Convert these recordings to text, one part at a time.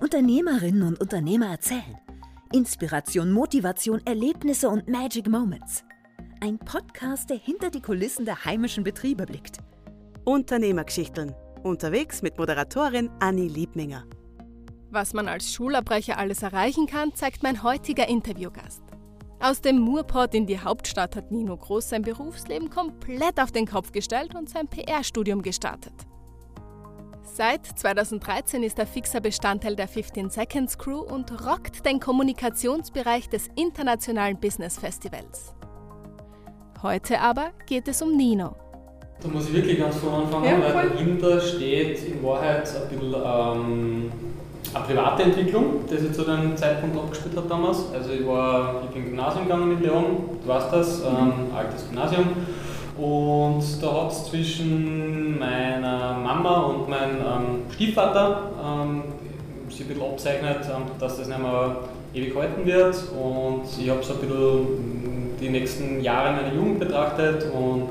Unternehmerinnen und Unternehmer erzählen. Inspiration, Motivation, Erlebnisse und Magic Moments. Ein Podcast, der hinter die Kulissen der heimischen Betriebe blickt. Unternehmergeschichten. Unterwegs mit Moderatorin Anni Liebminger. Was man als Schulabbrecher alles erreichen kann, zeigt mein heutiger Interviewgast. Aus dem Murport in die Hauptstadt hat Nino Groß sein Berufsleben komplett auf den Kopf gestellt und sein PR-Studium gestartet. Seit 2013 ist er fixer Bestandteil der 15 Seconds Crew und rockt den Kommunikationsbereich des Internationalen Business Festivals. Heute aber geht es um Nino. Da muss ich wirklich ganz vorne anfangen, ja, weil dahinter steht in Wahrheit ein bisschen ähm, eine private Entwicklung, die sich zu dem Zeitpunkt abgespielt hat damals. Also ich war, ich bin Gymnasium gegangen in Leon, du weißt das, ähm, altes Gymnasium. Und da hat es zwischen meiner Mama und meinem ähm, Stiefvater ähm, sich ein bisschen abzeichnet, ähm, dass das nicht mehr ewig halten wird. Und ich habe so ein bisschen die nächsten Jahre meiner Jugend betrachtet und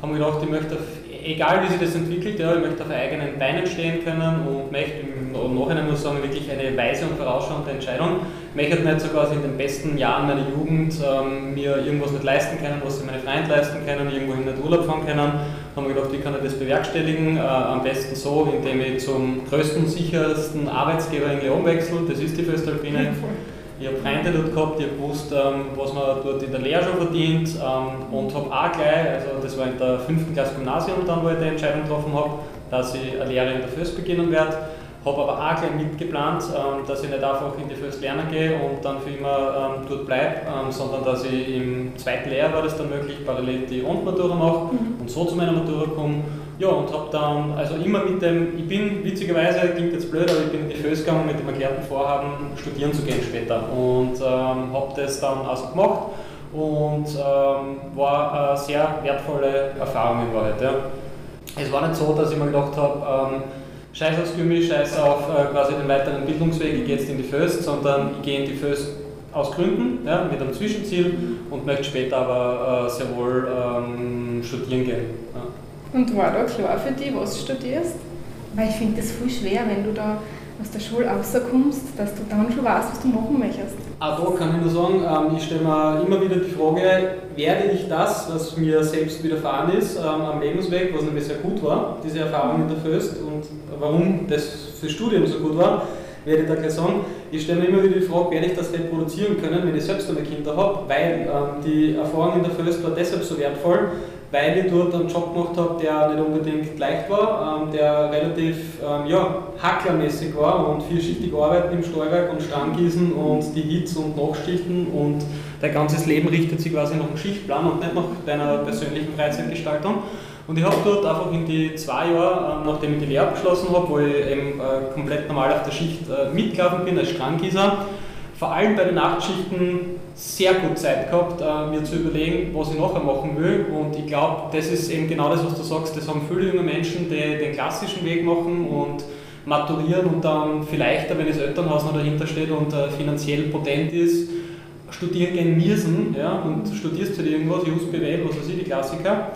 habe mir gedacht, ich möchte, egal wie sich das entwickelt, ja, ich möchte auf eigenen Beinen stehen können und möchte im Nachhinein muss sagen, wirklich eine weise und vorausschauende Entscheidung. Ich möchte nicht so quasi in den besten Jahren meiner Jugend ähm, mir irgendwas nicht leisten können, was sich meine Freunde leisten können, irgendwo in den Urlaub fahren können. Da habe ich gedacht, wie kann ich das bewerkstelligen? Äh, am besten so, indem ich zum größten, sichersten Arbeitsgeber in Leon wechsle, das ist die Föstalpine. Ich habe Freunde dort gehabt, ich habe gewusst, ähm, was man dort in der Lehre schon verdient ähm, und habe auch gleich, also das war in der fünften Klasse Gymnasium dann, wo ich die Entscheidung getroffen habe, dass ich eine Lehre in der Föst beginnen werde habe aber auch gleich mitgeplant, ähm, dass ich nicht einfach in die First Lerner gehe und dann für immer dort bleibe, sondern dass ich im zweiten Lehrjahr war das dann möglich, parallel die Rundmatura mache mhm. und so zu meiner Matura komme. Ja, und habe dann, also immer mit dem, ich bin witzigerweise, klingt jetzt blöd, aber ich bin in die Föst gegangen mit dem erklärten Vorhaben, studieren zu gehen später. Und ähm, habe das dann also gemacht und ähm, war eine sehr wertvolle Erfahrung in Wahrheit. Ja. Es war nicht so, dass ich mir gedacht habe, ähm, Scheiß aufs Gummi, scheiß auf äh, quasi den weiteren Bildungsweg, ich gehe jetzt in die Föst, sondern ich gehe in die Föst aus Gründen, ja, mit einem Zwischenziel und möchte später aber äh, sehr wohl ähm, studieren gehen. Ja. Und war da klar für dich, was du studierst? Weil ich finde das voll schwer, wenn du da aus der Schule rauskommst, dass du dann schon weißt, was du machen möchtest. Auch da kann ich nur sagen, ähm, ich stelle mir immer wieder die Frage, werde ich das, was mir selbst widerfahren ist, ähm, am Lebensweg, was nämlich sehr gut war, diese Erfahrung in der Föst und warum das fürs Studium so gut war, werde ich da gleich sagen. Ich stelle mir immer wieder die Frage, werde ich das reproduzieren können, wenn ich selbst einmal Kinder habe, weil ähm, die Erfahrung in der Föst war deshalb so wertvoll, weil ich dort einen Job gemacht habe, der nicht unbedingt leicht war, ähm, der relativ ähm, ja, hacklermäßig war und vielschichtig arbeiten im Steuerwerk und Stammgießen und die Hits und Nachschichten und dein ganzes Leben richtet sich quasi nach einem Schichtplan und nicht nach deiner persönlichen Freizeitgestaltung. Und ich habe dort einfach in die zwei Jahre, äh, nachdem ich die Lehre abgeschlossen habe, wo ich eben äh, komplett normal auf der Schicht äh, mitgelaufen bin als Strandgießer, vor allem bei den Nachtschichten sehr gut Zeit gehabt, äh, mir zu überlegen, was ich nachher machen will. Und ich glaube, das ist eben genau das, was du sagst. Das haben viele junge Menschen, die den klassischen Weg machen und maturieren und dann vielleicht, wenn das Elternhaus noch dahinter steht und äh, finanziell potent ist, studieren gehen müssen. Ja, und studierst halt irgendwas, Just BWL, was weiß ich, die Klassiker.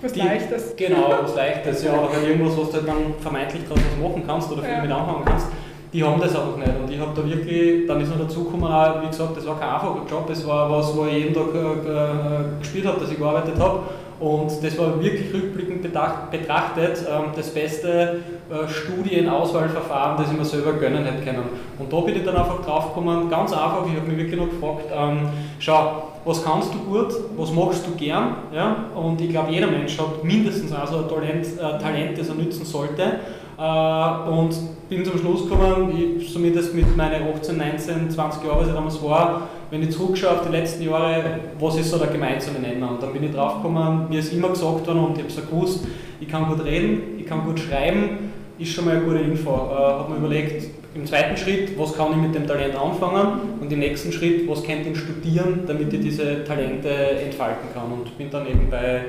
Was die, Leichtes. Genau, was Leichtes, ja, oder irgendwas, was du halt dann vermeintlich daraus machen kannst oder viel ja. mit anfangen kannst die haben das einfach nicht. Und ich habe da wirklich, dann ist noch dazu gekommen, auch, wie gesagt, das war kein einfacher Job, es war was, wo ich jeden Tag äh, gespielt habe, dass ich gearbeitet habe. Und das war wirklich rückblickend betrachtet ähm, das beste äh, Studienauswahlverfahren, das ich mir selber gönnen hätte können. Und da bin ich dann einfach drauf gekommen, ganz einfach, ich habe mich wirklich noch gefragt, ähm, schau, was kannst du gut, was machst du gern? Ja? Und ich glaube, jeder Mensch hat mindestens also ein Talent, äh, Talent, das er nützen sollte. Äh, und bin zum Schluss gekommen, ich, zumindest mit meinen 18, 19, 20 Jahren, was ich damals war, wenn ich zurückschaue auf die letzten Jahre, was ist so der gemeinsame Nenner? Und dann bin ich drauf gekommen, mir ist immer gesagt worden und ich habe es gewusst, ich kann gut reden, ich kann gut schreiben, ist schon mal eine gute Info. Äh, habe mir überlegt, im zweiten Schritt, was kann ich mit dem Talent anfangen und im nächsten Schritt, was könnte ich studieren, damit ich diese Talente entfalten kann. Und bin dann eben bei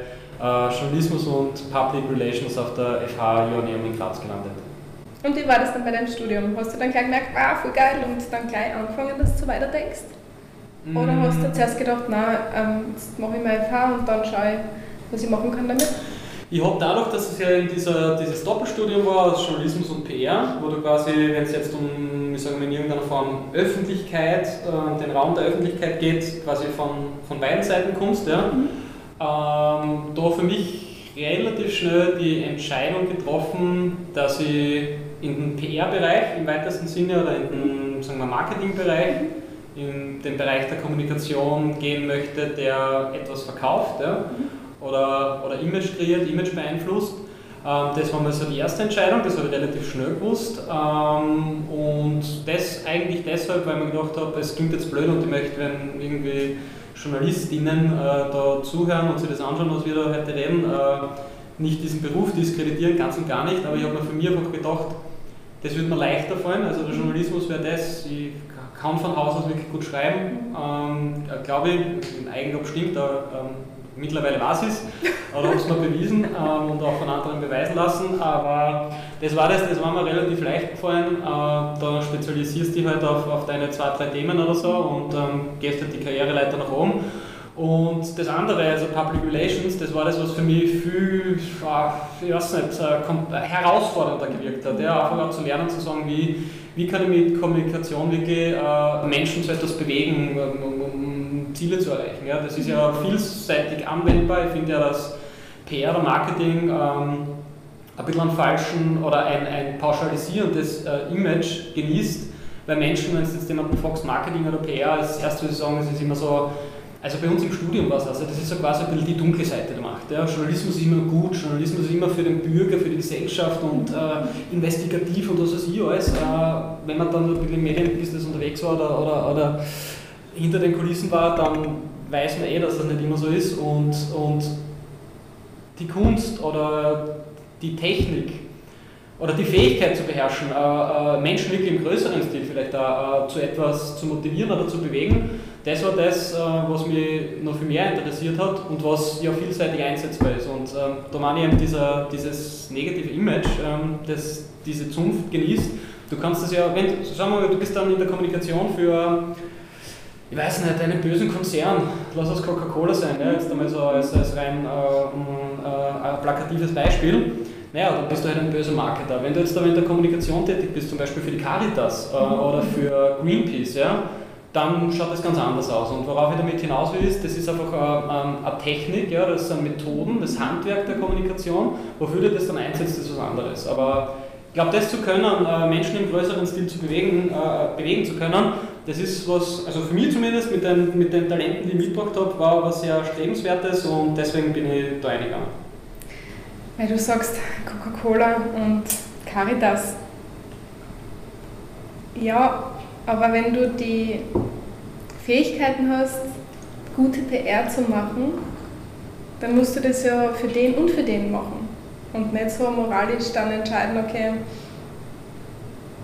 Journalismus und Public Relations auf der FH Joanneum in Graz gelandet. Und wie war das dann bei deinem Studium? Hast du dann gleich gemerkt, wow, voll geil und dann gleich angefangen, dass du weiter denkst? Oder hast du mm. zuerst gedacht, na, ähm, jetzt mache ich mal FH und dann schaue ich, was ich machen kann damit? Ich habe dadurch, dass es ja in dieser, dieses Doppelstudium war aus Journalismus und PR, wo du quasi, wenn es jetzt um, wie sagen wir, in irgendeiner Form Öffentlichkeit, äh, den Raum der Öffentlichkeit geht, quasi von, von beiden Seiten kommst, ja, mhm. Ähm, da für mich relativ schnell die Entscheidung getroffen, dass ich in den PR-Bereich im weitesten Sinne oder in den sagen wir, Marketing-Bereich, in den Bereich der Kommunikation gehen möchte, der etwas verkauft. Ja. Mhm oder, oder Image kreiert, Image beeinflusst. Ähm, das war mal so die erste Entscheidung, das habe ich relativ schnell gewusst. Ähm, und das eigentlich deshalb, weil man gedacht habe, es klingt jetzt blöd und ich möchte, wenn irgendwie JournalistInnen äh, da zuhören und sich das anschauen, was wir da heute reden, äh, nicht diesen Beruf diskreditieren, ganz und gar nicht, aber ich habe mir für mich einfach gedacht, das würde mir leichter fallen. Also der Journalismus wäre das, ich kann von Haus aus wirklich gut schreiben, ähm, glaube ich, in Eigenlob stimmt, da ähm, mittlerweile was ist, oder habe es mir bewiesen ähm, und auch von anderen beweisen lassen. Aber das war das, das war mir relativ leicht gefallen. Äh, da spezialisierst du dich halt auf, auf deine zwei, drei Themen oder so und ähm, gehst halt die Karriereleiter nach oben. Und das andere, also Public Relations, das war das, was für mich viel, ich weiß nicht, äh, herausfordernder gewirkt hat. Ja, einfach auch zu lernen, zu sagen, wie, wie kann ich mit Kommunikation wirklich äh, Menschen zu etwas bewegen, um Ziele zu erreichen. Ja, das ist ja vielseitig anwendbar. Ich finde ja, dass PR oder Marketing ähm, ein bisschen einen falschen oder ein, ein pauschalisierendes äh, Image genießt, weil Menschen, wenn es jetzt jemanden fragst, Marketing oder PR, als erstes sagen, es ist immer so, also bei uns im Studium war es, also das ist so quasi ein bisschen die dunkle Seite der Macht. Ja. Journalismus ist immer gut, Journalismus ist immer für den Bürger, für die Gesellschaft und äh, investigativ und was weiß ich alles. Äh, wenn man dann ein bisschen im Medienbusiness unterwegs war oder, oder, oder hinter den Kulissen war, dann weiß man eh, dass das nicht immer so ist. Und, und die Kunst oder die Technik oder die Fähigkeit zu beherrschen, äh, äh, Menschen wirklich im größeren Stil vielleicht auch, äh, zu etwas zu motivieren oder zu bewegen, das war das, was mich noch viel mehr interessiert hat und was ja vielseitig einsetzbar ist. Und ähm, da meine ich eben dieser, dieses negative Image, ähm, das diese Zunft genießt. Du kannst das ja, wenn, sagen wir mal, du bist dann in der Kommunikation für ich weiß nicht, einen bösen Konzern, lass es Coca-Cola sein, ne? jetzt einmal so als, als rein äh, äh, ein plakatives Beispiel. Naja, dann bist du halt ein böser Marketer. Wenn du jetzt aber in der Kommunikation tätig bist, zum Beispiel für die Caritas äh, oder für Greenpeace, ja, dann schaut das ganz anders aus. Und worauf ich damit hinaus will, ist, das ist einfach eine, eine Technik, ja, das sind Methoden, das Handwerk der Kommunikation. Wofür du das dann einsetzt, ist was anderes. Aber ich glaube, das zu können, äh, Menschen im größeren Stil zu bewegen, äh, bewegen zu können, das ist was, also für mich zumindest mit den, mit den Talenten, die ich mitgebracht habe, war was sehr Strebenswertes und deswegen bin ich da reingegangen. Weil du sagst Coca-Cola und Caritas. Ja, aber wenn du die Fähigkeiten hast, gute PR zu machen, dann musst du das ja für den und für den machen. Und nicht so moralisch dann entscheiden, okay,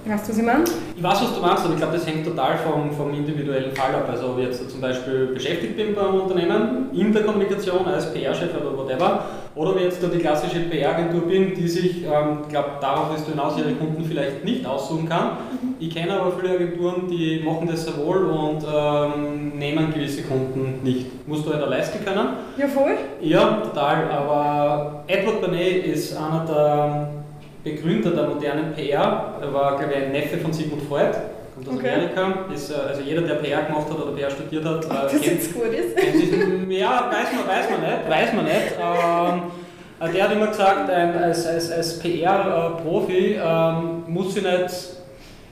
Weißt du, was ich meine? Ich weiß, was du meinst, und ich glaube, das hängt total vom, vom individuellen Fall ab. Also, ob ich jetzt zum Beispiel beschäftigt bin beim Unternehmen, in der Kommunikation als PR-Chef oder whatever, oder ob ich jetzt da die klassische PR-Agentur bin, die sich, ähm, ich glaube, darauf wirst du hinaus, ihre Kunden vielleicht nicht aussuchen kann. Mhm. Ich kenne aber viele Agenturen, die machen das sehr wohl und ähm, nehmen gewisse Kunden nicht. Musst du halt leisten können. Ja, voll. Ja, total. Aber Edward Bernet ist einer der Begründer der modernen PR. Er war, glaube ich, ein Neffe von Sigmund Freud, kommt aus okay. Amerika. Ist, äh, also jeder, der PR gemacht hat oder PR studiert hat, Ach, äh, das kennt, jetzt gut ist. Kennt ja, weiß man, weiß man nicht. Weiß man nicht. Ähm, äh, der hat immer gesagt, ein, als, als, als PR-Profi ähm, muss ich nicht,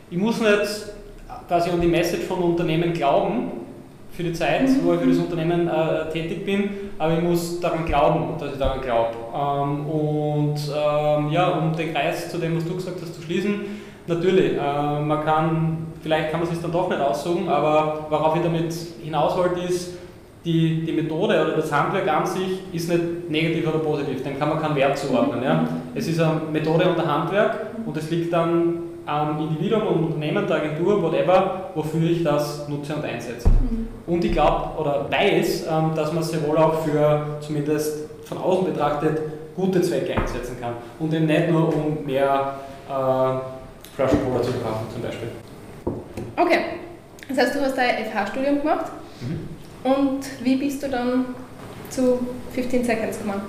ich muss nicht quasi an die Message von Unternehmen glauben, für die Zeit, mhm. wo ich für das Unternehmen äh, tätig bin, aber ich muss daran glauben, dass ich daran glaube. Ähm, und ähm, ja, um den Kreis zu dem, was du gesagt hast, zu schließen, natürlich, äh, man kann, vielleicht kann man es sich dann doch nicht aussuchen, aber worauf ich damit hinaus wollte, ist, die, die Methode oder das Handwerk an sich ist nicht negativ oder positiv, dem kann man keinen Wert zuordnen. Ja? Es ist eine Methode und ein Handwerk und es liegt dann am Individuum und Unternehmen, der Agentur, whatever, wofür ich das nutze und einsetze. Mhm. Und ich glaube oder weiß, ähm, dass man es sehr wohl auch für, zumindest von außen betrachtet, gute Zwecke einsetzen kann. Und eben nicht nur um mehr äh, Flaschen Cola zu verkaufen zum Beispiel. Okay, das heißt, du hast dein FH-Studium gemacht. Mhm. Und wie bist du dann zu 15 Seconds gekommen?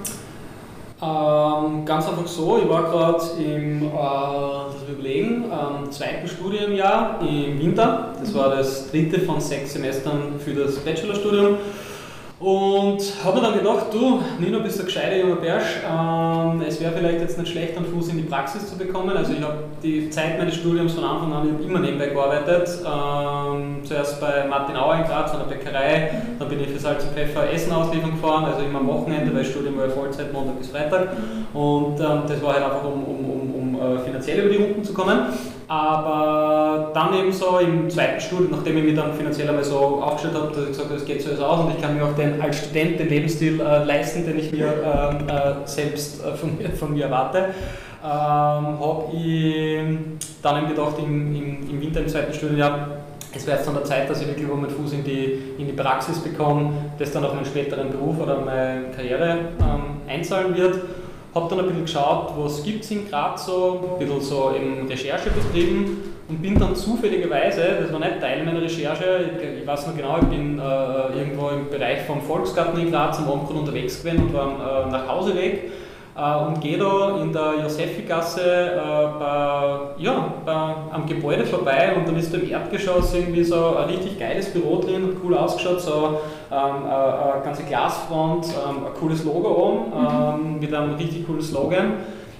Ähm, ganz einfach so, ich war gerade im, äh, überlegen, ähm, zweiten Studienjahr im Winter. Das war das dritte von sechs Semestern für das Bachelorstudium. Und habe mir dann gedacht, du, Nino, bist ein gescheiter junger Bersch, ähm, es wäre vielleicht jetzt nicht schlecht, einen Fuß in die Praxis zu bekommen. Also ich habe die Zeit meines Studiums von Anfang an immer nebenbei gearbeitet. Ähm, zuerst bei Martin Auer in Graz an der Bäckerei, dann bin ich für Salz und Pfeffer Essen ausliefern gefahren, also immer am Wochenende, weil Studium war Vollzeit, Montag bis Freitag. Und ähm, das war halt einfach, um, um, um, um uh, finanziell über die Runden zu kommen. Aber dann eben so im zweiten Studium, nachdem ich mich dann finanziell einmal so aufgestellt habe, dass ich gesagt habe, es geht so alles aus und ich kann mir auch den als Student den Lebensstil äh, leisten, den ich mir ähm, äh, selbst äh, von, mir, von mir erwarte, ähm, habe ich dann eben gedacht, im, im, im Winter im zweiten Studienjahr, es wäre jetzt an der Zeit, dass ich wirklich meinen Fuß in die, in die Praxis bekomme, das dann auch meinen späteren Beruf oder meine Karriere ähm, einzahlen wird habe dann ein bisschen geschaut, was gibt es in Graz so, ein bisschen so eben Recherche betrieben und bin dann zufälligerweise, das war nicht Teil meiner Recherche, ich, ich weiß noch genau, ich bin äh, irgendwo im Bereich vom Volksgarten in Graz am Abend unterwegs gewesen und war äh, Nachhauseweg äh, und gehe da in der Josephigasse äh, bei, ja, am Gebäude vorbei und dann ist da im Erdgeschoss irgendwie so ein richtig geiles Büro drin, hat cool ausgeschaut, so eine, eine ganze Glasfront, ähm, ein cooles Logo oben mhm. ähm, mit einem richtig coolen Slogan.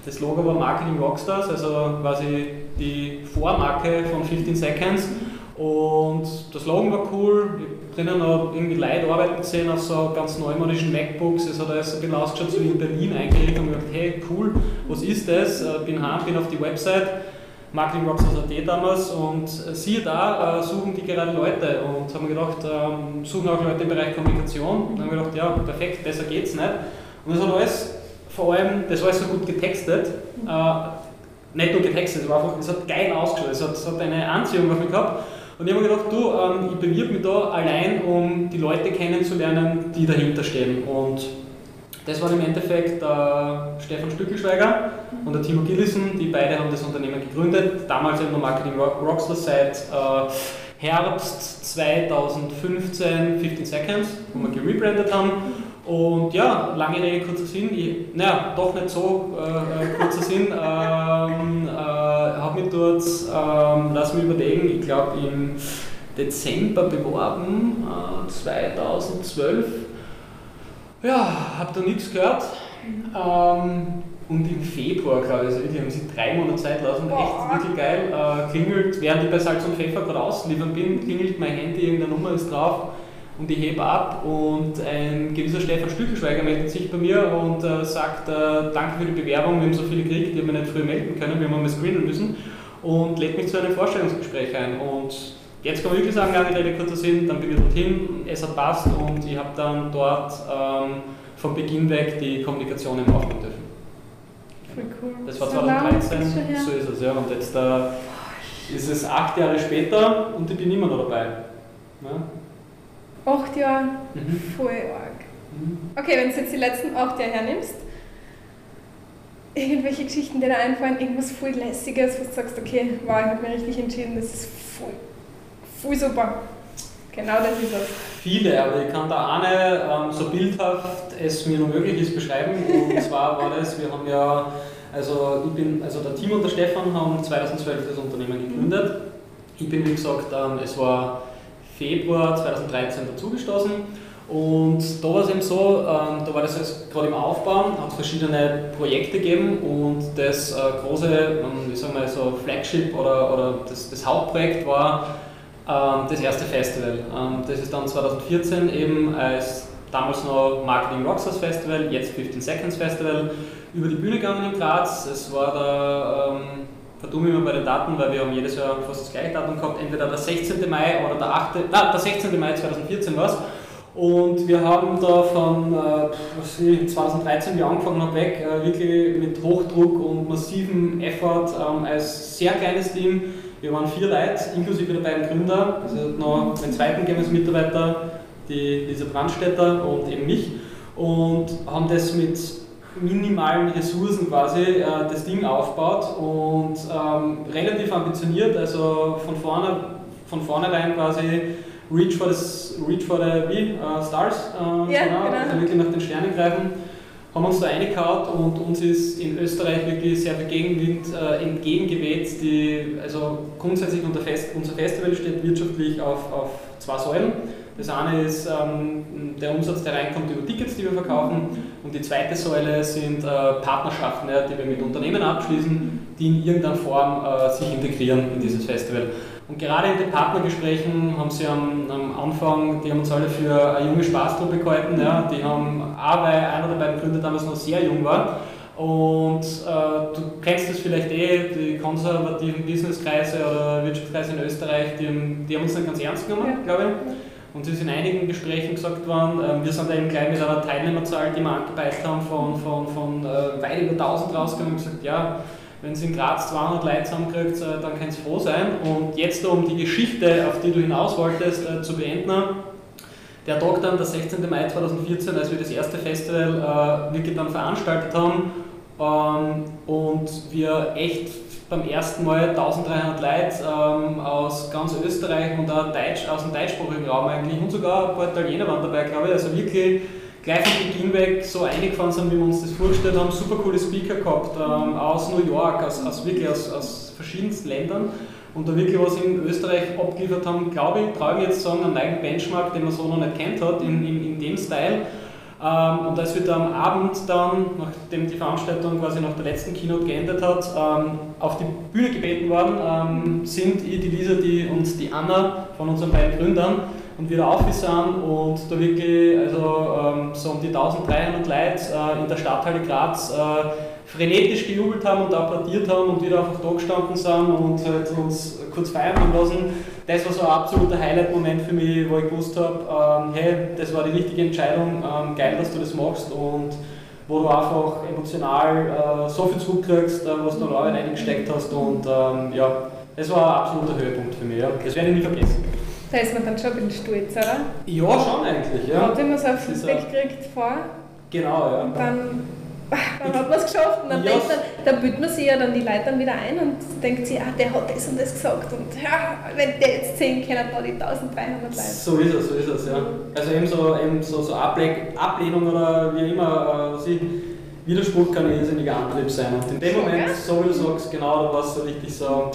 Das Logo war Marketing Rockstars, also quasi die Vormarke von 15 Seconds. Und das Slogan war cool. Ich habe drinnen noch irgendwie Leute arbeiten gesehen auf so ganz neumodischen MacBooks. Es hat alles ein bisschen ausgeschaut, so wie in Berlin eingerichtet und gedacht, hey cool, was ist das? Äh, bin heim, bin auf die Website, Marketing Rockstars.at damals und äh, siehe da, äh, suchen die gerade Leute und haben gedacht, ähm, suchen auch Leute im Bereich Kommunikation. Und dann haben wir gedacht, ja, perfekt, besser geht's nicht. Und das hat alles, vor allem, das war alles so gut getextet. Äh, nicht nur getextet, es war einfach, es hat geil ausgeschaut, es hat, es hat eine Anziehung auf mich gehabt. Und ich habe mir gedacht, du, ähm, ich bewirbe mich da allein, um die Leute kennenzulernen, die dahinter stehen. Und das waren im Endeffekt der Stefan Stückelschweiger und der Timo Gillissen, die beide haben das Unternehmen gegründet. Damals eben noch Marketing Rockstars seit äh, Herbst 2015, 15 Seconds, wo wir gerebrandet haben. Und ja, lange Rede, kurzer Sinn. Ich, naja, doch nicht so äh, äh kurzer Sinn. Ähm, äh, habe mich dort, ähm, lass mich überlegen, ich glaube im Dezember beworben, äh, 2012. Ja, habe da nichts gehört. Ähm, und im Februar, glaube ich, also wirklich haben sie drei Monate Zeit lassen, echt wirklich geil. Äh, klingelt, während ich bei Salz und Pfeffer gerade ausliefern bin, klingelt mein Handy, irgendeine Nummer ist drauf und ich hebe ab und ein gewisser Stefan Stückelschweiger meldet sich bei mir und äh, sagt, äh, danke für die Bewerbung, wir haben so viele gekriegt, die haben wir nicht früher melden können, wir haben mal screenen müssen und lädt mich zu einem Vorstellungsgespräch ein und jetzt kann man wirklich sagen, lange Rede kurzer Sinn, dann bin ich dorthin, es hat passt und ich habe dann dort ähm, von Beginn weg die Kommunikation aufbauen dürfen. Cool. Das war 2013, so ist es, ja. Und jetzt äh, ist es acht Jahre später und ich bin immer noch dabei. Ja? Acht Jahre, mhm. voll arg. Mhm. Okay, wenn du jetzt die letzten acht Jahre hernimmst, irgendwelche Geschichten, die dir einfallen, irgendwas voll lässiges, wo du sagst, okay, wow, ich habe mir richtig entschieden, das ist voll, voll super. Genau das ist es. Viele, aber ich kann da eine ähm, so bildhaft es mir nur möglich ist beschreiben. Und zwar war das, wir haben ja, also ich bin, also der Team und der Stefan haben 2012 das Unternehmen gegründet. Ich bin wie gesagt, ähm, es war Februar 2013 dazugestoßen. Und da war es eben so, ähm, da war das gerade im Aufbau, hat verschiedene Projekte gegeben und das äh, große, ähm, ich sag mal so Flagship oder, oder das, das Hauptprojekt war ähm, das erste Festival. Das ist dann 2014 eben als damals noch Marketing Rockstars Festival, jetzt 15 Seconds Festival, über die Bühne gegangen in Graz. Es war der ähm, verdumme immer bei den Daten, weil wir haben jedes Jahr fast das gleiche Datum gehabt, entweder der 16. Mai oder der 8. Na, der 16. Mai 2014 war es. Und wir haben da von äh, 2013, wie angefangen habe, weg, äh, wirklich mit Hochdruck und massivem Effort ähm, als sehr kleines Team. Wir waren vier Leute, inklusive der beiden Gründer, also noch einen zweiten Mitarbeiter, die Lisa Brandstätter und eben mich, und haben das mit minimalen Ressourcen quasi äh, das Ding aufbaut und ähm, relativ ambitioniert, also von vorne von vornherein quasi Reach for, das, Reach for the wie, uh, Stars, äh, ja, genau, genau. also wirklich nach den Sternen greifen, haben uns da reingehauen und uns ist in Österreich wirklich sehr viel Gegenwind äh, entgegengeweht. Die, also grundsätzlich unser, Fest, unser Festival steht wirtschaftlich auf, auf zwei Säulen. Das eine ist ähm, der Umsatz, der reinkommt über Tickets, die wir verkaufen. Und die zweite Säule sind äh, Partnerschaften, ja, die wir mit Unternehmen abschließen, die in irgendeiner Form äh, sich integrieren in dieses Festival. Und gerade in den Partnergesprächen haben sie am, am Anfang, die haben uns alle für eine junge Spaßtruppe gehalten. Ja. Die haben auch, weil einer der beiden Gründer damals noch sehr jung war. Und äh, du kennst das vielleicht eh, die konservativen Businesskreise oder Wirtschaftskreise in Österreich, die haben, die haben uns nicht ganz ernst genommen, ja. glaube ich. Und es ist in einigen Gesprächen gesagt worden, äh, wir sind da eben gleich mit einer Teilnehmerzahl, die wir angepeist haben, von, von, von äh, weit über 1000 rausgegangen und gesagt, ja, wenn es in Graz 200 Leute zusammenkriegt, äh, dann kann es froh sein. Und jetzt, um die Geschichte, auf die du hinaus wolltest, äh, zu beenden, der Tag dann, der 16. Mai 2014, als wir das erste Festival äh, wirklich dann veranstaltet haben ähm, und wir echt beim ersten Mal 1300 Leute ähm, aus ganz Österreich und auch Deutsch, aus dem deutschsprachigen Raum eigentlich und sogar ein paar Italiener waren dabei, glaube ich. Also wirklich gleich von Beginn weg so eingefahren sind, wie wir uns das vorgestellt haben. Super coole Speaker gehabt ähm, aus New York, aus, aus wirklich aus, aus verschiedensten Ländern und da wirklich was in Österreich abgeliefert haben, glaube ich, traue ich jetzt sagen, einen neuen Benchmark, den man so noch nicht kennt hat, in, in, in dem Style. Ähm, und als wir da am Abend dann, nachdem die Veranstaltung quasi nach der letzten Keynote geendet hat, ähm, auf die Bühne gebeten worden, ähm, sind die Lisa die, und die Anna von unseren beiden Gründern und wieder aufgesammelt und da wirklich also, so um die 1300 Leute äh, in der Stadthalle Graz äh, frenetisch gejubelt haben und applaudiert haben und wieder einfach da gestanden sind und halt uns kurz feiern haben lassen. Das war so ein absoluter Highlight-Moment für mich, wo ich gewusst habe, ähm, hey, das war die richtige Entscheidung, ähm, geil, dass du das machst und wo du einfach emotional äh, so viel zurückkriegst, äh, was du da Arbeit reingesteckt hast und ähm, ja, das war ein absoluter Höhepunkt für mich. Ja. Das werde ich nie vergessen. Da ist man dann schon ein bisschen stolz, oder? Ja, schon eigentlich. Ja. Wenn man so ein Feedback kriegt vor. Genau, ja. Und dann dann hat man es geschafft und dann, ja. denkt man, dann bildet man sich ja dann die Leute dann wieder ein und denkt sich, ah, der hat das und das gesagt und ja, wenn der jetzt sehen kann, da die 1300 Leute. So ist es, so ist es, ja. Also eben so, eben so, so Ablehnung oder wie immer, äh, sie, Widerspruch kann ein irrsinniger Antrieb sein und in dem Moment, so wie du sagst, genau, da war es so richtig so,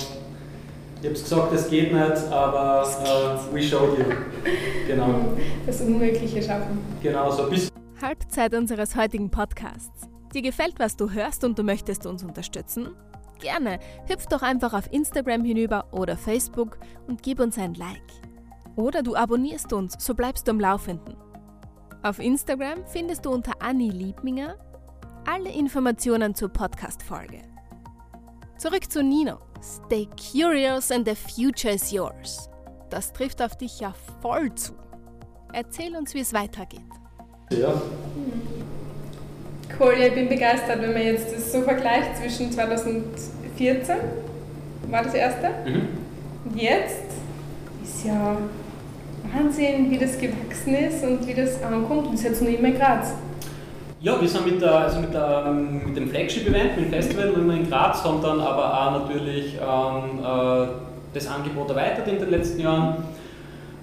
ich habe es gesagt, es geht nicht, aber uh, we showed you. Genau. Das Unmögliche schaffen. Genau, so bis Halbzeit unseres heutigen Podcasts. Dir gefällt, was du hörst und du möchtest uns unterstützen? Gerne, hüpf doch einfach auf Instagram hinüber oder Facebook und gib uns ein Like. Oder du abonnierst uns, so bleibst du am Laufenden. Auf Instagram findest du unter Anni Liebminger alle Informationen zur Podcast-Folge. Zurück zu Nino. Stay curious and the future is yours. Das trifft auf dich ja voll zu. Erzähl uns, wie es weitergeht. Ja. Cool, ja, ich bin begeistert, wenn man jetzt das so vergleicht zwischen 2014, war das erste, mhm. und jetzt ist ja Wahnsinn, wie das gewachsen ist und wie das ankommt. Und ist jetzt noch immer in Graz. Ja, wir sind mit, der, also mit, der, mit dem Flagship-Event, mit dem Festival noch immer in Graz, haben dann aber auch natürlich ähm, äh, das Angebot erweitert in den letzten Jahren.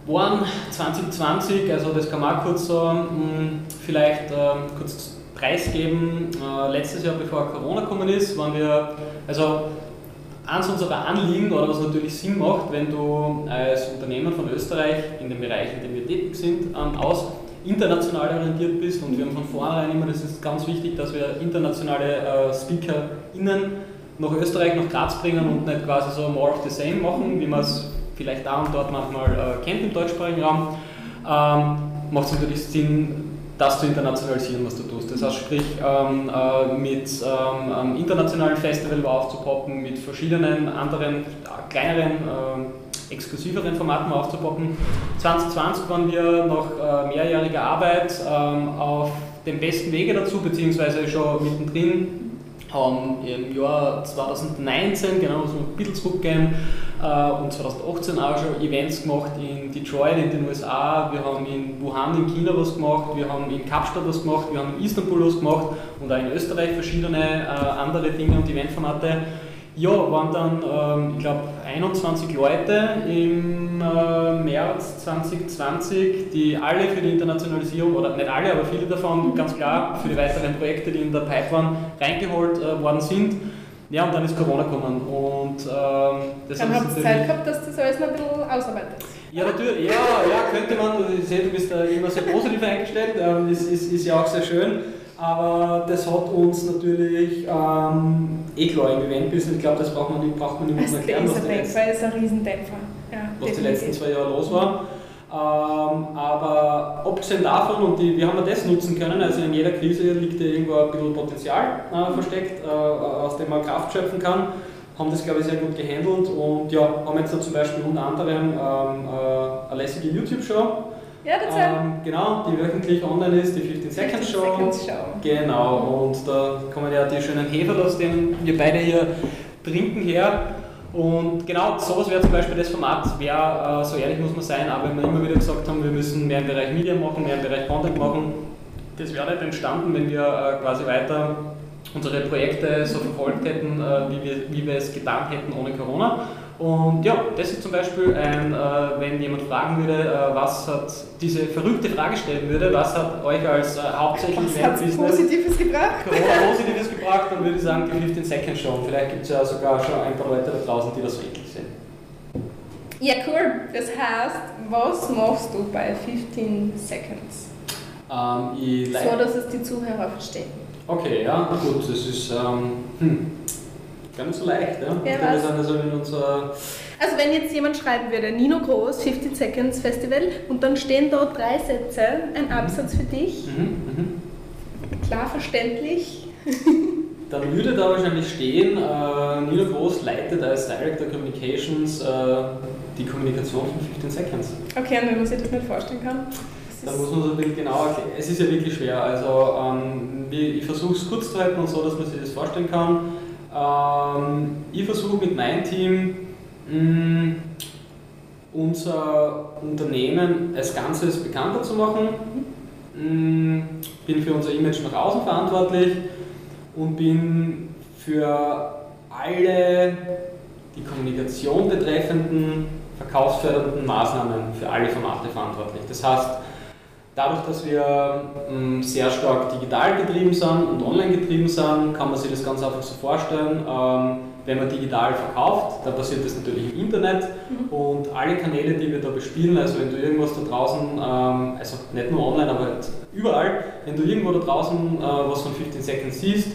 Waren 2020, also das kann man auch kurz sagen, hm, vielleicht ähm, kurz preisgeben. Äh, letztes Jahr, bevor Corona gekommen ist, waren wir, also eins unserer Anliegen oder was natürlich Sinn macht, wenn du als Unternehmen von Österreich in dem Bereich, in dem wir tätig sind, ähm, aus international orientiert bist und wir haben von vornherein immer, das ist ganz wichtig, dass wir internationale äh, SpeakerInnen nach Österreich, nach Graz bringen und nicht quasi so more of the same machen, wie man es vielleicht da und dort manchmal äh, kennt im deutschsprachigen Raum. Ähm, macht es natürlich Sinn, das zu internationalisieren, was du tust. Das heißt, sprich, ähm, äh, mit ähm, internationalen Festival aufzupoppen, mit verschiedenen anderen, äh, kleineren, äh, exklusiveren Formaten aufzupoppen. 2020 waren wir nach äh, mehrjähriger Arbeit ähm, auf dem besten Wege dazu, beziehungsweise schon mittendrin im Jahr 2019, genau, muss man ein bisschen zurückgehen, und 2018 auch schon Events gemacht in Detroit in den USA, wir haben in Wuhan in China was gemacht, wir haben in Kapstadt was gemacht, wir haben in Istanbul was gemacht und auch in Österreich verschiedene äh, andere Dinge und Eventformate. Ja, waren dann, ähm, ich glaube, 21 Leute im äh, März 2020, die alle für die Internationalisierung, oder nicht alle, aber viele davon ganz klar für die weiteren Projekte, die in der Pipe waren, reingeholt äh, worden sind. Ja, und dann ist Corona gekommen. Und, ähm, das dann habt ihr Zeit gehabt, dass das alles noch ein bisschen ausarbeitet. Ja, natürlich, ja, ja, könnte man, ich sehe, du bist da immer sehr positiv eingestellt, ähm, das ist, ist ja auch sehr schön aber das hat uns natürlich ähm, eh klar im Event-Business, ich glaube, das braucht man nicht, braucht man nicht mehr erklären, was, Dämpfer, ist ein Riesendämpfer. Ja, was die letzten zwei Jahre los war. Ähm, aber abgesehen davon, und die, wie haben wir das nutzen können? Also in jeder Krise liegt ja irgendwo ein bisschen Potenzial äh, versteckt, äh, aus dem man Kraft schöpfen kann. Haben das, glaube ich, sehr gut gehandelt und ja, haben jetzt da zum Beispiel unter anderem ähm, äh, eine lässige YouTube-Show ja, das ähm, Genau, die wöchentlich online ist, die 15 Seconds Show. Seconds Show. Genau, und da kommen ja die schönen Hefe, aus denen wir beide hier trinken, her. Und genau sowas wäre zum Beispiel das Format, wäre, äh, so ehrlich muss man sein, aber wenn wir immer wieder gesagt haben, wir müssen mehr im Bereich Media machen, mehr im Bereich Content machen, das wäre nicht entstanden, wenn wir äh, quasi weiter unsere Projekte so verfolgt hätten, äh, wie, wir, wie wir es getan hätten ohne Corona. Und ja, das ist zum Beispiel ein, äh, wenn jemand fragen würde, äh, was hat diese verrückte Frage stellen würde, was hat euch als äh, hauptsächlich Event-Business Positives gebracht? Corona Positives gebracht, dann würde ich sagen die 15 Second Show. Vielleicht gibt es ja sogar schon ein paar Leute da draußen, die das so ähnlich sehen. Ja, cool. Das heißt, was machst du bei 15 Seconds? Ähm, so, dass es die Zuhörer verstehen. Okay, ja, gut, das ist. Ähm, hm Gar nicht so leicht, ja? ja sind also also wenn jetzt jemand schreiben würde, Nino Groß, 15 Seconds Festival, und dann stehen dort drei Sätze, ein mhm. Absatz für dich, mhm, mhm. klar verständlich. dann würde da wahrscheinlich stehen, äh, Nino Groß leitet als Director Communications äh, die Kommunikation von 15 Seconds. Okay, und wenn man sich das nicht vorstellen kann? Dann muss man so ein bisschen genauer erklären. Es ist ja wirklich schwer. Also ähm, ich versuche es kurz zu halten und so, dass man sich das vorstellen kann. Ähm, ich versuche mit meinem Team mh, mm, unser Unternehmen als Ganzes bekannter zu machen. Mh, mm, bin für unser Image nach außen verantwortlich und bin für alle die Kommunikation betreffenden verkaufsfördernden Maßnahmen für alle Formate verantwortlich. Das heißt, Dadurch, dass wir ähm, sehr stark digital getrieben sind und online getrieben sind, kann man sich das ganz einfach so vorstellen. Ähm, wenn man digital verkauft, dann passiert das natürlich im Internet mhm. und alle Kanäle, die wir da bespielen, also wenn du irgendwas da draußen, ähm, also nicht nur online, aber überall, wenn du irgendwo da draußen äh, was von 15 Seconds siehst,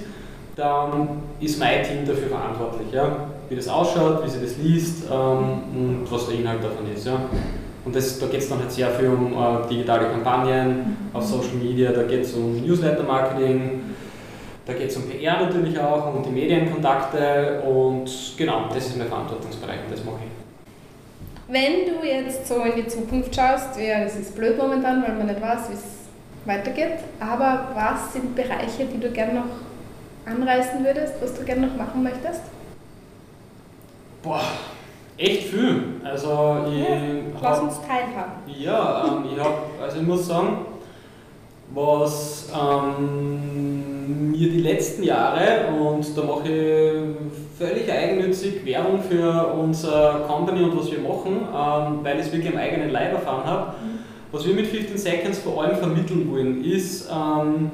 dann ist mein Team dafür verantwortlich, ja? wie das ausschaut, wie sie das liest und was der Inhalt davon ist. Ja? Und das, da geht es dann halt sehr viel um äh, digitale Kampagnen mhm. auf Social Media, da geht es um Newsletter-Marketing, da geht es um PR natürlich auch, um die Medienkontakte und genau, das ist mein Verantwortungsbereich und das mache ich. Wenn du jetzt so in die Zukunft schaust, ja, das ist blöd momentan, weil man nicht weiß, wie es weitergeht, aber was sind Bereiche, die du gerne noch anreißen würdest, was du gerne noch machen möchtest? Boah, Echt viel. Also ich ja, lass uns teilhaben. Ja, ähm, ich habe, also ich muss sagen, was ähm, mir die letzten Jahre, und da mache ich völlig eigennützig Werbung für unser Company und was wir machen, ähm, weil ich es wirklich am eigenen Leib erfahren habe, mhm. was wir mit 15 Seconds vor allem vermitteln wollen, ist, ähm,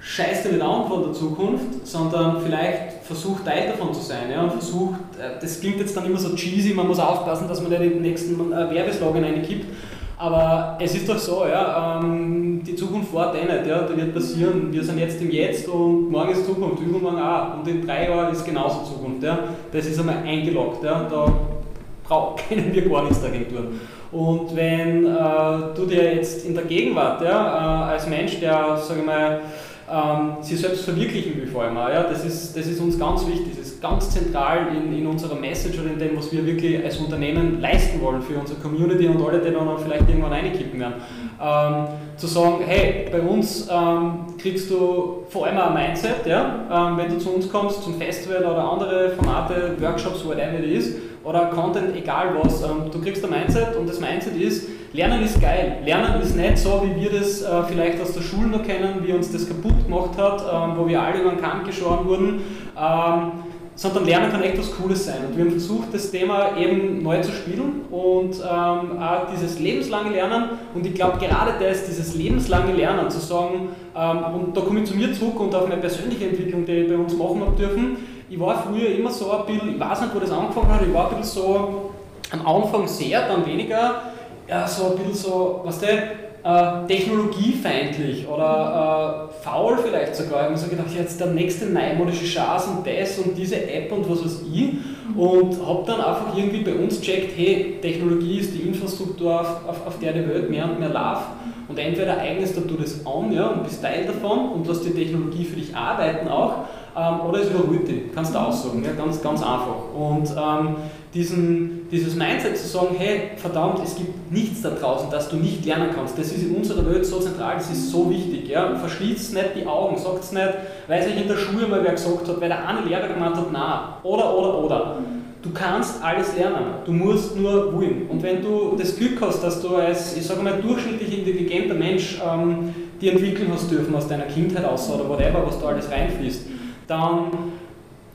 scheiß dir nicht an von der Zukunft, sondern vielleicht versucht Teil davon zu sein. Ja, und versucht, äh, das klingt jetzt dann immer so cheesy, man muss aufpassen, dass man nicht den nächsten äh, Werbeslogan reinkippt. Aber es ist doch so, ja, ähm, die Zukunft war eh nicht, ja, da wird passieren. Wir sind jetzt im Jetzt und morgen ist Zukunft, übermorgen auch. Und in drei Jahren ist genauso Zukunft. Ja. Das ist einmal eingeloggt. Ja. Da kennen wir gar nichts dagegen tun. Und wenn äh, du dir jetzt in der Gegenwart, ja, äh, als Mensch, der, sage ich mal, ähm, sie selbst verwirklichen will vor allem. Ja? Das, ist, das ist uns ganz wichtig, das ist ganz zentral in, in unserer Message oder in dem, was wir wirklich als Unternehmen leisten wollen für unsere Community und alle, die dann vielleicht irgendwann reinkippen werden. Ähm, zu sagen, hey, bei uns ähm, kriegst du vor allem ein Mindset, ja? Ähm, wenn du zu uns kommst, zum Festival oder andere Formate, Workshops, whatever it is, oder Content, egal was, ähm, du kriegst ein Mindset und das Mindset ist, Lernen ist geil. Lernen ist nicht so, wie wir das äh, vielleicht aus der Schule noch kennen, wie uns das kaputt gemacht hat, ähm, wo wir alle über den Kamm geschoren wurden, ähm, sondern Lernen kann echt was Cooles sein. Und wir haben versucht, das Thema eben neu zu spielen und auch dieses lebenslange Lernen. Und ich glaube, gerade das, dieses lebenslange Lernen, zu sagen, und da komme ich zu mir zurück und auf meine persönliche Entwicklung, die ich bei uns machen habe dürfen. Ich war früher immer so ein bisschen, ich weiß nicht, wo das angefangen hat, ich war ein bisschen so am Anfang sehr, dann weniger, ja, so ein bisschen so, was weißt du, äh, technologiefeindlich oder äh, faul vielleicht sogar. Ich habe mir so gedacht, jetzt der nächste neumodische Chance und das und diese App und was weiß ich. Und habe dann einfach irgendwie bei uns checkt, hey, Technologie ist die Infrastruktur, auf, auf, auf der die Welt mehr und mehr läuft. Und entweder eignest du das an ja, und bist Teil davon und lässt die Technologie für dich arbeiten auch, ähm, oder es überholt dich, kannst du aussagen, ja, ganz, ganz einfach. Und ähm, diesen, dieses Mindset zu sagen, hey, verdammt, es gibt nichts da draußen, das du nicht lernen kannst. Das ist in unserer Welt so zentral, das ist so wichtig. Ja? Verschließt nicht die Augen, sagt es nicht, weil es euch in der Schule mal wer gesagt hat, weil der eine Lehrer gemeint hat, na, oder, oder, oder. Du kannst alles lernen, du musst nur wollen. Und wenn du das Glück hast, dass du als, ich sage mal, durchschnittlich intelligenter Mensch ähm, die entwickeln hast dürfen aus deiner Kindheit aus oder whatever, was da alles reinfließt, dann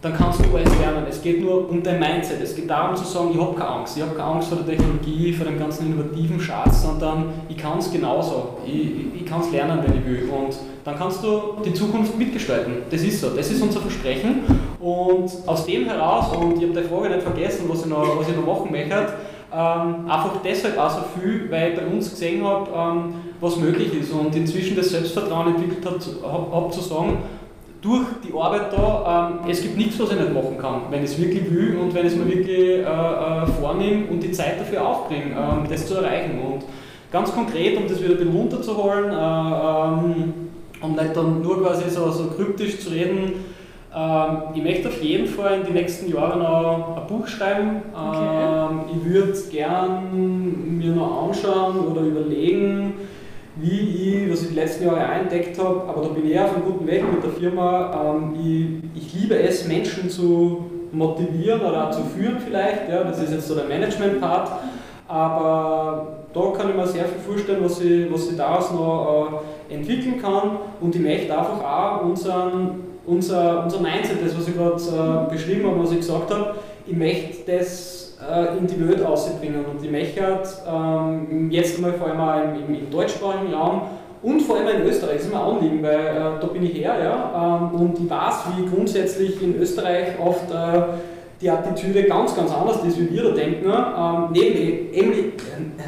dann kannst du alles lernen. Es geht nur um dein Mindset. Es geht darum zu sagen, ich habe keine Angst. Ich habe keine Angst vor der Technologie, vor dem ganzen innovativen Schatz, sondern ich kann es genauso. Ich, ich, ich kann es lernen, wenn ich will. Und dann kannst du die Zukunft mitgestalten. Das ist so. Das ist unser Versprechen. Und aus dem heraus, und ich habe die Frage nicht vergessen, was ich noch, was ich noch machen möchte, ähm, einfach deshalb auch so viel, weil ich bei uns gesehen habe, ähm, was möglich ist und inzwischen das Selbstvertrauen entwickelt habe, hab, zu sagen, durch die Arbeit da, ähm, es gibt nichts, was ich nicht machen kann, wenn ich es wirklich will und wenn ich es mir wirklich äh, äh, vornehme und die Zeit dafür aufbringe, ähm, das zu erreichen. Und ganz konkret, um das wieder ein bisschen runterzuholen, äh, ähm, um nicht dann nur quasi so, so kryptisch zu reden, ich möchte auf jeden Fall in den nächsten Jahren noch ein Buch schreiben. Okay. Ähm, ich würde es mir noch anschauen oder überlegen, wie ich, was ich die letzten Jahre auch entdeckt habe, aber da bin ich auf einem guten Weg mit der Firma. Ähm, ich, ich liebe es, Menschen zu motivieren oder auch zu führen vielleicht, ja, das ist jetzt so der Management-Part, aber da kann ich mir sehr viel vorstellen, was ich, was ich daraus noch äh, entwickeln kann und ich möchte einfach auch unseren, unser, unser Mindset, das was ich gerade äh, beschrieben habe, was ich gesagt habe, ich möchte das äh, in die Welt ausbringen. Und die Mechert ähm, jetzt mal vor allem im, im, deutschsprachigen Raum und vor allem in Österreich, das ist mir Anliegen, weil äh, da bin ich her ja, ähm, und ich weiß, wie grundsätzlich in Österreich oft äh, die Attitüde ganz, ganz anders ist, wie wir da denken. Ähm, neben, eben,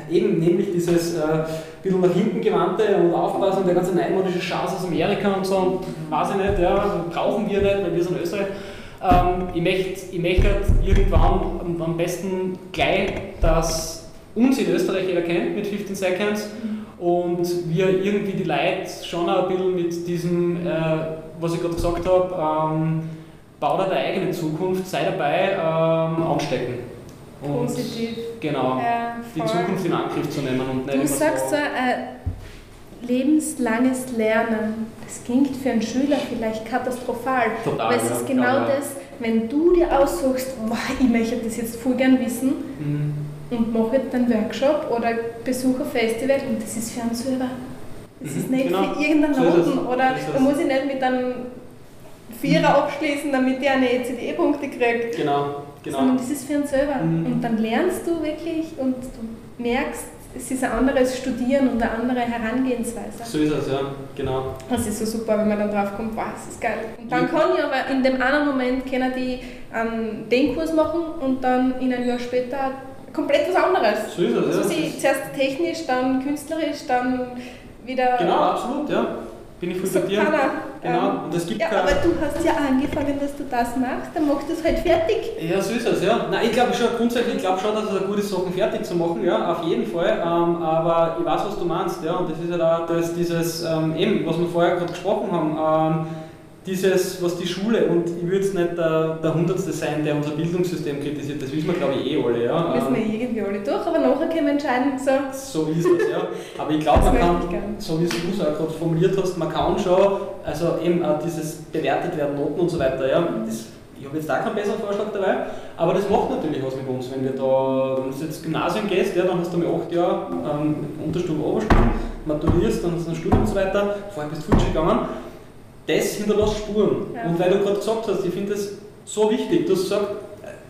eben, nämlich dieses äh, bisschen nach hinten gewandte und aufpassen, der ganze neumodische Chance aus Amerika und so, weiß ich nicht, ja, brauchen wir nicht, weil wir sind Österreich. Ähm, ich möchte ich möcht halt irgendwann am besten gleich, dass uns in Österreich jeder kennt mit 15 Seconds und wir irgendwie die Leute schon ein bisschen mit diesem, äh, was ich gerade gesagt habe, ähm, bau deine eigene Zukunft, sei dabei, ähm, anstecken. Und Positiv. Genau, ja, die Zukunft in Angriff zu nehmen. Und nicht du sagst so, äh, lebenslanges Lernen. Das klingt für einen Schüler vielleicht katastrophal, Total, aber es ja, ist genau ja, das, wenn du dir aussuchst, ich möchte das jetzt voll gern wissen mhm. und mache jetzt einen Workshop oder besuche ein Festival und das ist für einen selber. Das mhm, ist nicht genau. für irgendeinen so Noten oder da muss ich nicht mit einem Vierer mhm. abschließen, damit ich eine ECDE-Punkte kriege. Genau, genau. Sondern das ist für einen selber. Mhm. Und dann lernst du wirklich und du merkst, es ist ein anderes Studieren und eine andere Herangehensweise. So ist es, ja, genau. Das ist so super, wenn man dann drauf kommt, wow, das ist geil. Und dann kann ich aber in dem anderen Moment können die ähm, den Kurs machen und dann in ein Jahr später komplett was anderes. So ist es, ja. Also sie zuerst technisch, dann künstlerisch, dann wieder. Genau, absolut, ja bin ich voll bei dir. Genau. Ähm, und es gibt ja, aber du hast ja angefangen, dass du das machst, dann machst du es halt fertig. Ja, so ist es, ja. Nein, ich glaube schon, grundsätzlich, ich glaube schon, dass es eine gute Sachen fertig zu machen, ja, auf jeden Fall. Ähm, aber ich weiß, was du meinst, ja. Und das ist ja da das, dieses, ähm, eben, was wir vorher gerade gesprochen haben, ähm, dieses, was die Schule, und ich würde jetzt nicht der, der Hundertste sein, der unser Bildungssystem kritisiert, das wissen wir glaube ich eh alle. Ja. Das wissen wir irgendwie alle durch, aber nachher können wir entscheiden, so. So ist es, ja. Aber ich glaube, man kann, so wie du es auch gerade formuliert hast, man kann schon, also eben auch dieses bewertet werden, Noten und so weiter, ja. Das, ich habe jetzt da keinen besseren Vorschlag dabei, aber das macht natürlich was mit uns, wenn wir da, wenn du jetzt Gymnasium gehst, ja, dann hast du mal acht Jahre ähm, Unterstufe, Oberstufe, maturierst, dann hast du ein Studium und so weiter, vorher bist du futsch gegangen das hinterlässt Spuren. Ja. Und weil du gerade gesagt hast, ich finde das so wichtig. Du hast gesagt,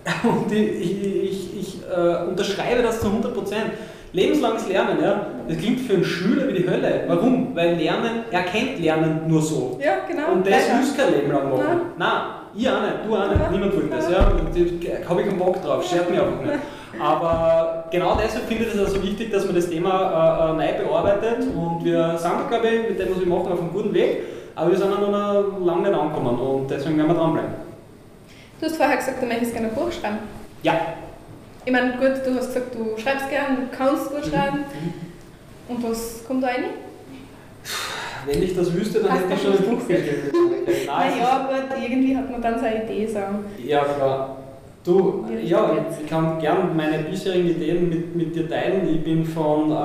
und ich, ich, ich äh, unterschreibe das zu 100 Prozent. Lebenslanges Lernen, ja, das klingt für einen Schüler wie die Hölle. Warum? Weil Lernen, er kennt Lernen nur so. Ja, genau. Und das willst du kein Leben lang machen. Nein. Nein, ich auch nicht, du auch nicht, ja. niemand will das. Ja. Da habe ich keinen Bock drauf, schert mich einfach nicht. Aber genau deshalb finde ich es also wichtig, dass man das Thema äh, äh, neu bearbeitet und wir sind, glaube ich, mit dem, was wir machen, auf einem guten Weg, aber wir sind noch lange nicht angekommen und deswegen werden wir dranbleiben. Du hast vorher gesagt, du möchtest gerne ein Buch schreiben. Ja. Ich meine, gut, du hast gesagt, du schreibst gern, du kannst gut schreiben. Mhm. Und was kommt da rein? Wenn ich das wüsste, dann hätte ich schon ein Buch geschrieben. Naja, aber irgendwie hat man dann so eine Idee. So. Ja, klar. Du, ja, ich kann gerne meine bisherigen Ideen mit, mit dir teilen. Ich bin von äh,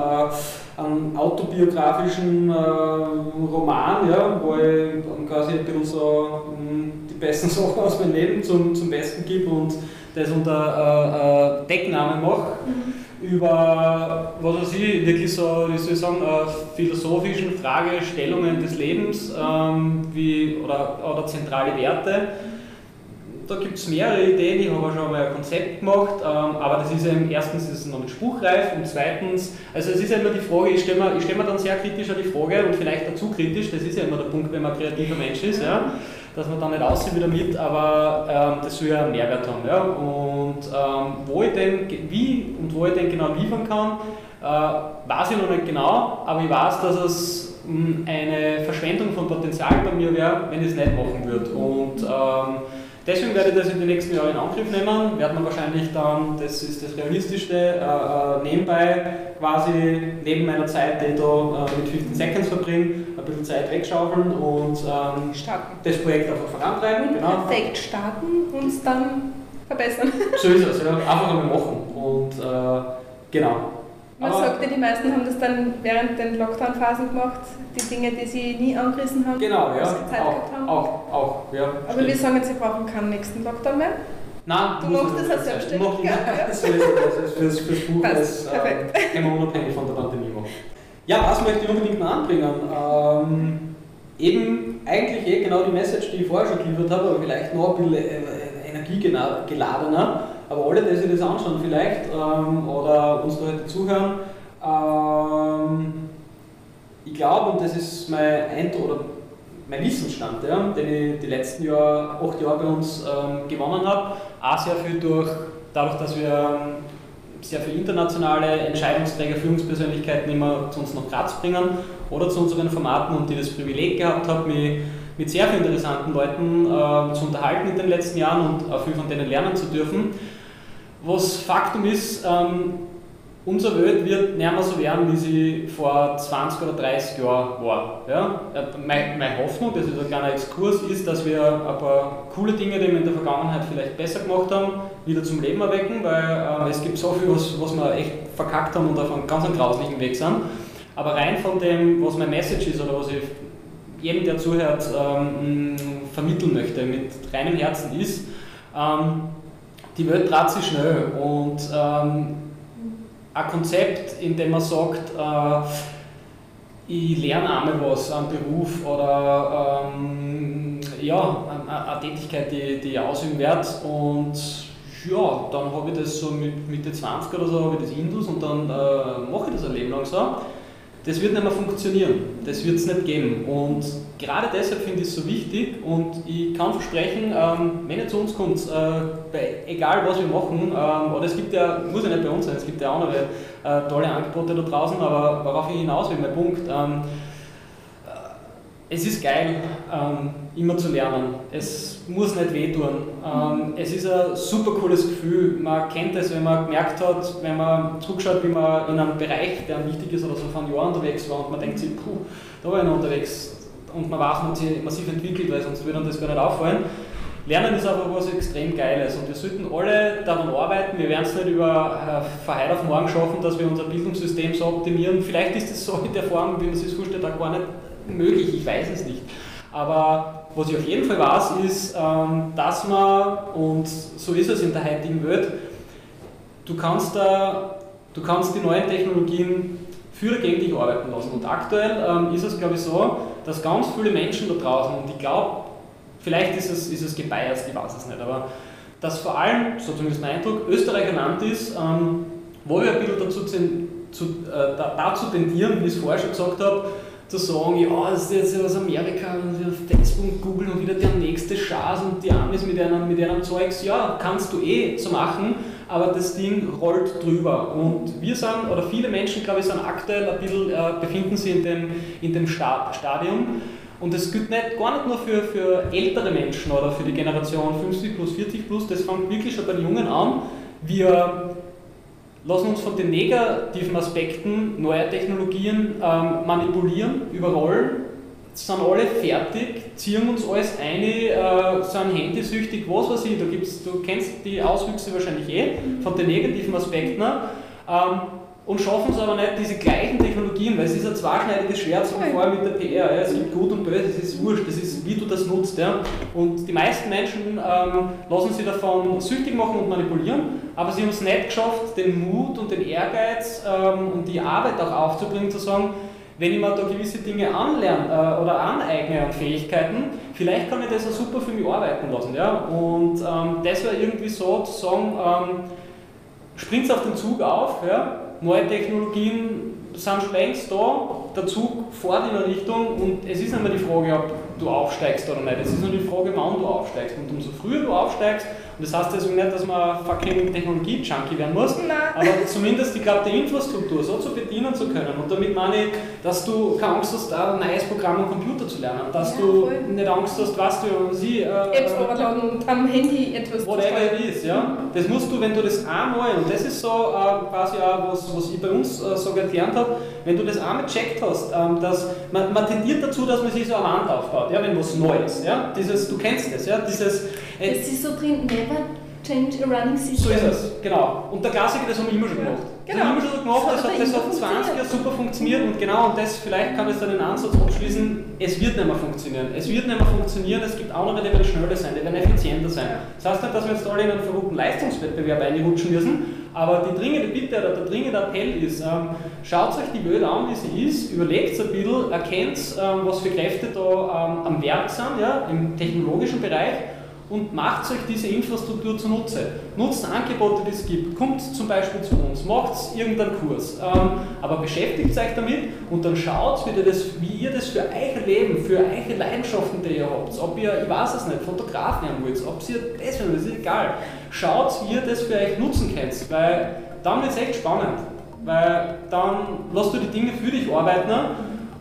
einem autobiografischen äh, Roman, ja, wo ich quasi ein bisschen so um, die besten Sachen aus meinem Leben zum, zum Besten gebe und das unter äh, äh Decknamen mache. Mhm über, was weiß ich, wirklich so, wie soll ich sagen, äh, philosophischen Fragestellungen des Lebens ähm, wie, oder, oder zentrale Werte. Da gibt es mehrere Ideen, ich habe auch schon mal ein Konzept gemacht, ähm, aber das ist eben, erstens ist es noch nicht spruchreif und zweitens, also es ist ja immer die Frage, ich stelle mir, stell mir dann sehr kritisch an die Frage und vielleicht dazu kritisch, das ist ja immer der Punkt, wenn man ein kreativer Mensch ist, ja, dass man dann nicht aussieht wieder mit, aber ähm, das soll ja einen Mehrwert haben. Ja? Und ähm, wo ich denn, wie und wo ich den genau liefern kann, äh, weiß ich noch nicht genau, aber ich weiß, dass es hm, eine Verschwendung von Potenzial bei mir wäre, wenn ich es nicht machen würde. Und ähm, Deswegen werde ich das in den nächsten Jahren in Angriff nehmen, werden wir wahrscheinlich dann, das ist das Realistischste, äh, äh, nebenbei quasi neben meiner Zeit, die ich da äh, mit 15 Seconds verbringe, ein bisschen Zeit wegschaufeln und ähm, das Projekt einfach vorantreiben. Genau. perfekt starten und es dann verbessern. So ist es, ja. einfach einmal machen und äh, genau. Man aber sagt ja, die meisten haben das dann während den Lockdown-Phasen gemacht, die Dinge, die sie nie angerissen haben, genau, ja. Zeit auch, haben. Auch, auch, ja. Aber stimmt. wir sagen jetzt, sie brauchen keinen nächsten Lockdown mehr. Nein, du machst das als Selbstständiger. Ja, ja. Das ist fürs, fürs Buch, das äh, wir unabhängig von der Pandemie machen. Ja, was möchte ich unbedingt noch anbringen? Ähm, eben eigentlich eh genau die Message, die ich vorher schon geliefert habe, aber vielleicht noch ein bisschen äh, energiegeladener. Aber alle, die sich das anschauen vielleicht ähm, oder uns da heute zuhören, ähm, ich glaube, und das ist mein Eindruck oder mein Wissensstand, ja, den ich die letzten Jahr, acht Jahre bei uns ähm, gewonnen habe, auch sehr viel durch, dadurch, dass wir ähm, sehr viele internationale Entscheidungsträger, Führungspersönlichkeiten immer zu uns nach Graz bringen oder zu unseren Formaten und die das Privileg gehabt habe, mich mit sehr vielen interessanten Leuten äh, zu unterhalten in den letzten Jahren und auch viel von denen lernen zu dürfen. Was Faktum ist, ähm, unsere Welt wird nicht mehr so werden, wie sie vor 20 oder 30 Jahren war. Ja? Äh, meine, meine Hoffnung, das ist ein kleiner Exkurs, ist, dass wir ein paar coole Dinge, die wir in der Vergangenheit vielleicht besser gemacht haben, wieder zum Leben erwecken, weil äh, es gibt so viel, was, was wir echt verkackt haben und auf einem ganz grauslichen Weg sind. Aber rein von dem, was mein Message ist oder was ich jedem, der zuhört, ähm, vermitteln möchte, mit reinem Herzen ist, ähm, die Welt dreht sich schnell. Und ähm, ein Konzept, in dem man sagt, äh, ich lerne einmal was, einen Beruf oder ähm, ja, eine, eine, Tätigkeit, die, die ich ausüben werde und ja, dann habe ich das so mit Mitte 20 oder so, habe ich das Indus und dann äh, mache ich das ein Leben lang so das wird nicht mehr funktionieren. Das wird es nicht geben. Und gerade deshalb finde ich es so wichtig und ich kann versprechen, ähm, wenn ihr zu uns kommt, äh, egal was wir machen, ähm, oder es gibt ja, muss ja nicht bei uns sein, es gibt ja auch noch äh, tolle Angebote da draußen, aber worauf ich hinaus will, mein Punkt, ähm, es ist geil, ähm, immer zu lernen. Es muss nicht wehtun. Ähm, es ist ein super cooles Gefühl. Man kennt es, wenn man gemerkt hat, wenn man zurückschaut, wie man in einem Bereich, der wichtig ist oder so vor einem Jahr unterwegs war und man denkt sich, puh, da war ich noch unterwegs und man weiß, man hat sich massiv entwickelt, weil sonst würde einem das gar nicht auffallen. Lernen ist aber was extrem Geiles und wir sollten alle daran arbeiten. Wir werden es nicht über äh, von heute auf morgen schaffen, dass wir unser Bildungssystem so optimieren. Vielleicht ist es so in der Form, wie man sich das vorstellt, auch gar nicht möglich, ich weiß es nicht. Aber was ich auf jeden Fall weiß, ist, ähm, dass man, und so ist es in der heutigen Welt, du kannst, da, du kannst die neuen Technologien für oder gegen dich arbeiten lassen. Und aktuell ähm, ist es, glaube ich, so, dass ganz viele Menschen da draußen, und ich glaube, Vielleicht ist es, ist es gebiased, ich weiß es nicht, aber dass vor allem, so zumindest mein Eindruck, Österreich ein Land ist, ähm, wo wir ein bisschen dazu, zu, äh, dazu tendieren, wie ich es vorher schon gesagt habe, zu sagen, ja, das ist jetzt aus Amerika und Facebook, Google und wieder der nächste Schatz und die Amis mit einem, mit Zeugs, ja, kannst du eh so machen, aber das Ding rollt drüber. Und wir sind, oder viele Menschen, glaube ich, sind aktuell ein bisschen, äh, befinden sich in dem, in dem Stadium. Und das gilt nicht, gar nicht nur für, für ältere Menschen oder für die Generation 50 plus, 40 plus, das fängt wirklich schon bei den Jungen an. Wir lassen uns von den negativen Aspekten neuer Technologien ähm, manipulieren, überrollen, sind alle fertig, ziehen uns alles ein, äh, sind handysüchtig, was weiß ich, da gibt's, du kennst die Auswüchse wahrscheinlich eh von den negativen Aspekten. Ähm, und schaffen es aber nicht, diese gleichen Technologien, weil es ist ein zweischneidiges Schwert, so wie vorher mit der PR. Ja. Es gibt gut und böse, es ist wurscht, das ist, wie du das nutzt. Ja. Und die meisten Menschen ähm, lassen sich davon süchtig machen und manipulieren, aber sie haben es nicht geschafft, den Mut und den Ehrgeiz ähm, und die Arbeit auch aufzubringen, zu sagen, wenn ich mir da gewisse Dinge anlerne äh, oder aneigne an Fähigkeiten, vielleicht kann ich das auch super für mich arbeiten lassen. Ja? Und ähm, das wäre irgendwie so zu sagen, ähm, springt auf den Zug auf, ja? Neue Technologien sind schon längst da, der Zug fährt in eine Richtung und es ist nicht mehr die Frage, ob du aufsteigst oder nicht, es ist nur die Frage, wann du aufsteigst. Und umso früher du aufsteigst, und das heißt deswegen nicht, dass man fucking Technologie-Junkie werden muss, Nein. aber zumindest, ich glaube, die Infrastruktur so zu bedienen zu können. Und damit meine ich, dass du keine Angst hast, ein neues Programm am Computer zu lernen, dass ja, du voll. nicht Angst hast, was du sie. Äh, Apps runterladen und am Handy etwas Whatever it is, ja. Das musst du, wenn du das einmal, und das ist so äh, quasi auch, was, was ich bei uns äh, so gelernt habe, wenn du das einmal gecheckt hast, ähm, dass man, man tendiert dazu, dass man sich so eine Wand aufbaut, ja, wenn was Neues, ja. Dieses, du kennst das, ja, dieses äh, ist so drin, never change a running system. So ist es, genau. Und der Klassiker, das haben wir immer schon gemacht. Genau. Das haben wir immer schon gemacht, das, hat, das hat 20 Jahre super funktioniert und genau, und das, vielleicht kann ich dann den Ansatz abschließen, es wird nicht mehr funktionieren. Es wird nicht mehr funktionieren, es gibt andere, die werden schneller sein, die werden effizienter sein. Das heißt nicht, dass wir jetzt alle in einen verrückten Leistungswettbewerb einrutschen müssen, aber die dringende Bitte oder der dringende Appell ist, ähm, schaut euch die Welt an, wie sie ist, überlegt ein bisschen, erkennt, ähm, was für Kräfte da ähm, am Werk sind, ja, im technologischen Bereich und macht euch diese Infrastruktur zunutze. Nutzt Angebote, die es gibt. Kommt zum Beispiel zu uns, macht irgendeinen Kurs, ähm, aber beschäftigt euch damit und dann schaut, wie ihr, das, wie ihr das für euer Leben, für eure Leidenschaften, die ihr habt, ob ihr, ich weiß es nicht, Fotograf werden wollt, ob ihr das wollt, das ist egal. Schaut, wie ihr das für euch nutzen könnt, weil dann wird es echt spannend. Weil dann lasst du die Dinge für dich arbeiten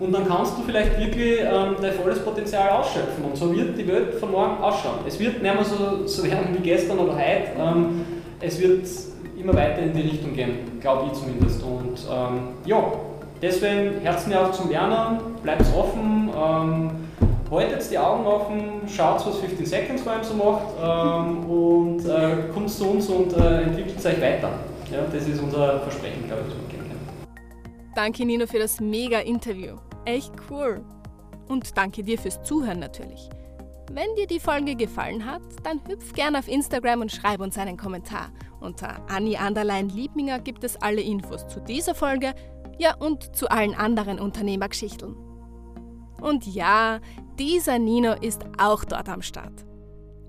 und dann kannst du vielleicht wirklich ähm, dein volles Potenzial ausschöpfen. Und so wird die Welt von morgen ausschauen. Es wird nicht mehr so, so werden wie gestern oder heute. Ähm, es wird immer weiter in die Richtung gehen, glaube ich zumindest. Und ähm, ja, deswegen Herzen auf zum Lernen, bleibt offen, ähm, haltet die Augen offen, schaut, was 15 Seconds vor allem so macht ähm, und äh, kommt zu uns und äh, entwickelt euch weiter. Ja, das ist unser Versprechen, glaube ich, das. Danke, Nino, für das mega Interview. Echt cool. Und danke dir fürs Zuhören natürlich. Wenn dir die Folge gefallen hat, dann hüpf gerne auf Instagram und schreib uns einen Kommentar. Unter Anni Anderlein Liebminger gibt es alle Infos zu dieser Folge, ja und zu allen anderen Unternehmergeschichten. Und ja, dieser Nino ist auch dort am Start.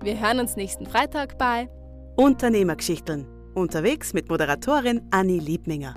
Wir hören uns nächsten Freitag bei Unternehmergeschichten. Unterwegs mit Moderatorin Anni Liebminger.